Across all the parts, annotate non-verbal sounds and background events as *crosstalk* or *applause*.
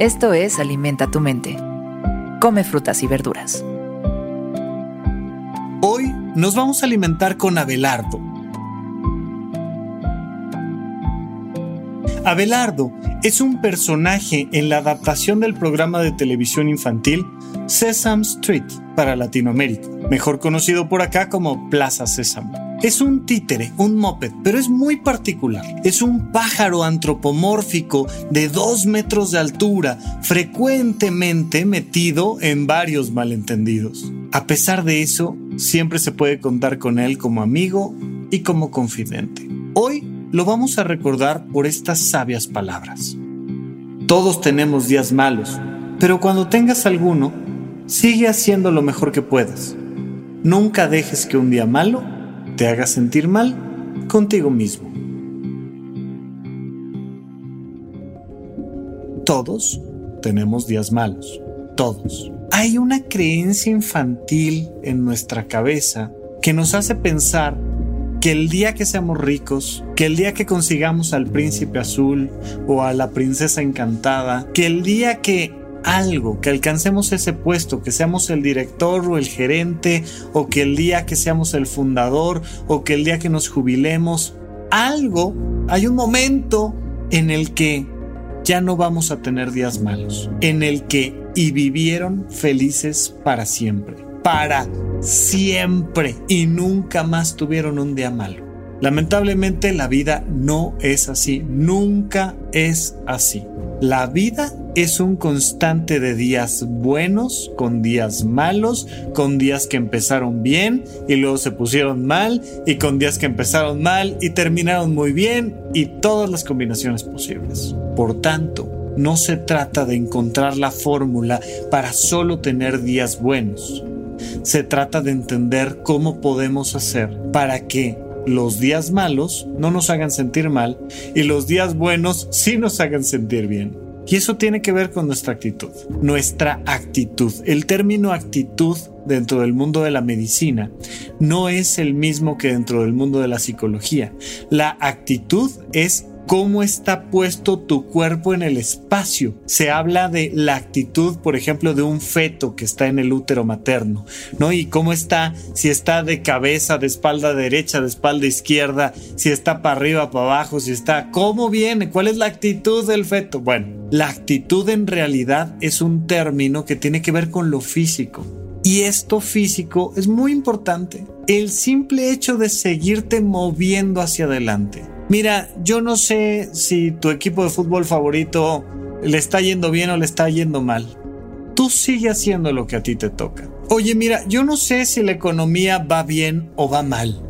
Esto es Alimenta tu mente. Come frutas y verduras. Hoy nos vamos a alimentar con Abelardo. Abelardo es un personaje en la adaptación del programa de televisión infantil Sesame Street para Latinoamérica, mejor conocido por acá como Plaza Sésamo. Es un títere, un moped, pero es muy particular. Es un pájaro antropomórfico de dos metros de altura, frecuentemente metido en varios malentendidos. A pesar de eso, siempre se puede contar con él como amigo y como confidente. Hoy lo vamos a recordar por estas sabias palabras. Todos tenemos días malos, pero cuando tengas alguno, sigue haciendo lo mejor que puedas. Nunca dejes que un día malo te haga sentir mal contigo mismo. Todos tenemos días malos, todos. Hay una creencia infantil en nuestra cabeza que nos hace pensar que el día que seamos ricos, que el día que consigamos al príncipe azul o a la princesa encantada, que el día que algo, que alcancemos ese puesto, que seamos el director o el gerente, o que el día que seamos el fundador, o que el día que nos jubilemos, algo, hay un momento en el que ya no vamos a tener días malos, en el que y vivieron felices para siempre, para siempre, y nunca más tuvieron un día malo. Lamentablemente la vida no es así, nunca es así. La vida es un constante de días buenos con días malos, con días que empezaron bien y luego se pusieron mal y con días que empezaron mal y terminaron muy bien y todas las combinaciones posibles. Por tanto, no se trata de encontrar la fórmula para solo tener días buenos. Se trata de entender cómo podemos hacer para que los días malos no nos hagan sentir mal y los días buenos sí nos hagan sentir bien. Y eso tiene que ver con nuestra actitud, nuestra actitud. El término actitud dentro del mundo de la medicina no es el mismo que dentro del mundo de la psicología. La actitud es cómo está puesto tu cuerpo en el espacio. Se habla de la actitud, por ejemplo, de un feto que está en el útero materno, ¿no? Y cómo está, si está de cabeza, de espalda derecha, de espalda izquierda, si está para arriba, para abajo, si está, ¿cómo viene? ¿Cuál es la actitud del feto? Bueno, la actitud en realidad es un término que tiene que ver con lo físico. Y esto físico es muy importante. El simple hecho de seguirte moviendo hacia adelante Mira, yo no sé si tu equipo de fútbol favorito le está yendo bien o le está yendo mal. Tú sigue haciendo lo que a ti te toca. Oye, mira, yo no sé si la economía va bien o va mal.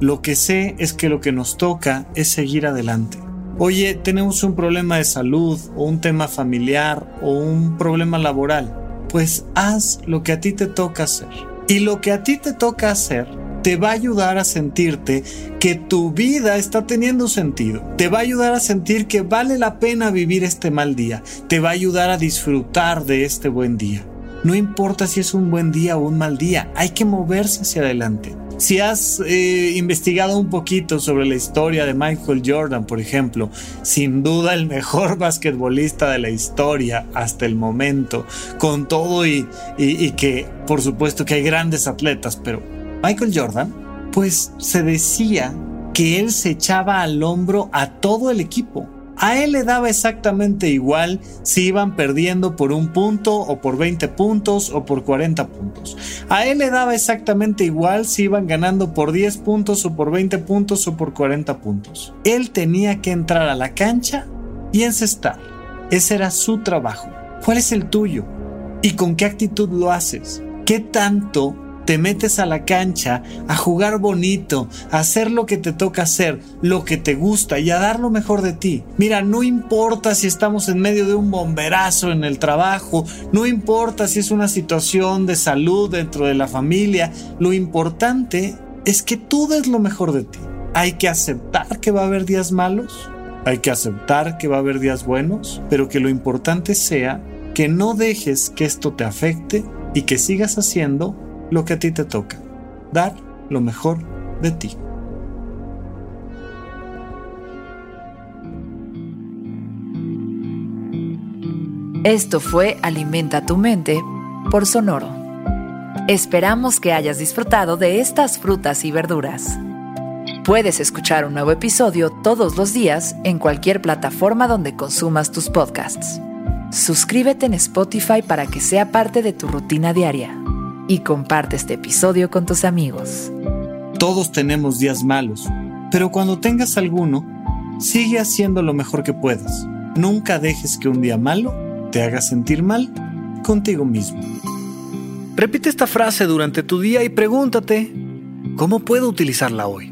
Lo que sé es que lo que nos toca es seguir adelante. Oye, tenemos un problema de salud o un tema familiar o un problema laboral. Pues haz lo que a ti te toca hacer. Y lo que a ti te toca hacer te va a ayudar a sentirte que tu vida está teniendo sentido. Te va a ayudar a sentir que vale la pena vivir este mal día. Te va a ayudar a disfrutar de este buen día. No importa si es un buen día o un mal día, hay que moverse hacia adelante. Si has eh, investigado un poquito sobre la historia de Michael Jordan, por ejemplo, sin duda el mejor *laughs* basquetbolista de la historia hasta el momento, con todo y que por supuesto que hay grandes atletas, pero Michael Jordan, pues se decía que él se echaba al hombro a todo el equipo. A él le daba exactamente igual si iban perdiendo por un punto o por 20 puntos o por 40 puntos. A él le daba exactamente igual si iban ganando por 10 puntos o por 20 puntos o por 40 puntos. Él tenía que entrar a la cancha y encestar. Ese era su trabajo. ¿Cuál es el tuyo? ¿Y con qué actitud lo haces? ¿Qué tanto te metes a la cancha a jugar bonito, a hacer lo que te toca hacer, lo que te gusta y a dar lo mejor de ti. Mira, no importa si estamos en medio de un bomberazo en el trabajo, no importa si es una situación de salud dentro de la familia, lo importante es que tú des lo mejor de ti. Hay que aceptar que va a haber días malos, hay que aceptar que va a haber días buenos, pero que lo importante sea que no dejes que esto te afecte y que sigas haciendo lo que a ti te toca, dar lo mejor de ti. Esto fue Alimenta tu mente por Sonoro. Esperamos que hayas disfrutado de estas frutas y verduras. Puedes escuchar un nuevo episodio todos los días en cualquier plataforma donde consumas tus podcasts. Suscríbete en Spotify para que sea parte de tu rutina diaria y comparte este episodio con tus amigos. Todos tenemos días malos, pero cuando tengas alguno, sigue haciendo lo mejor que puedas. Nunca dejes que un día malo te haga sentir mal contigo mismo. Repite esta frase durante tu día y pregúntate, ¿cómo puedo utilizarla hoy?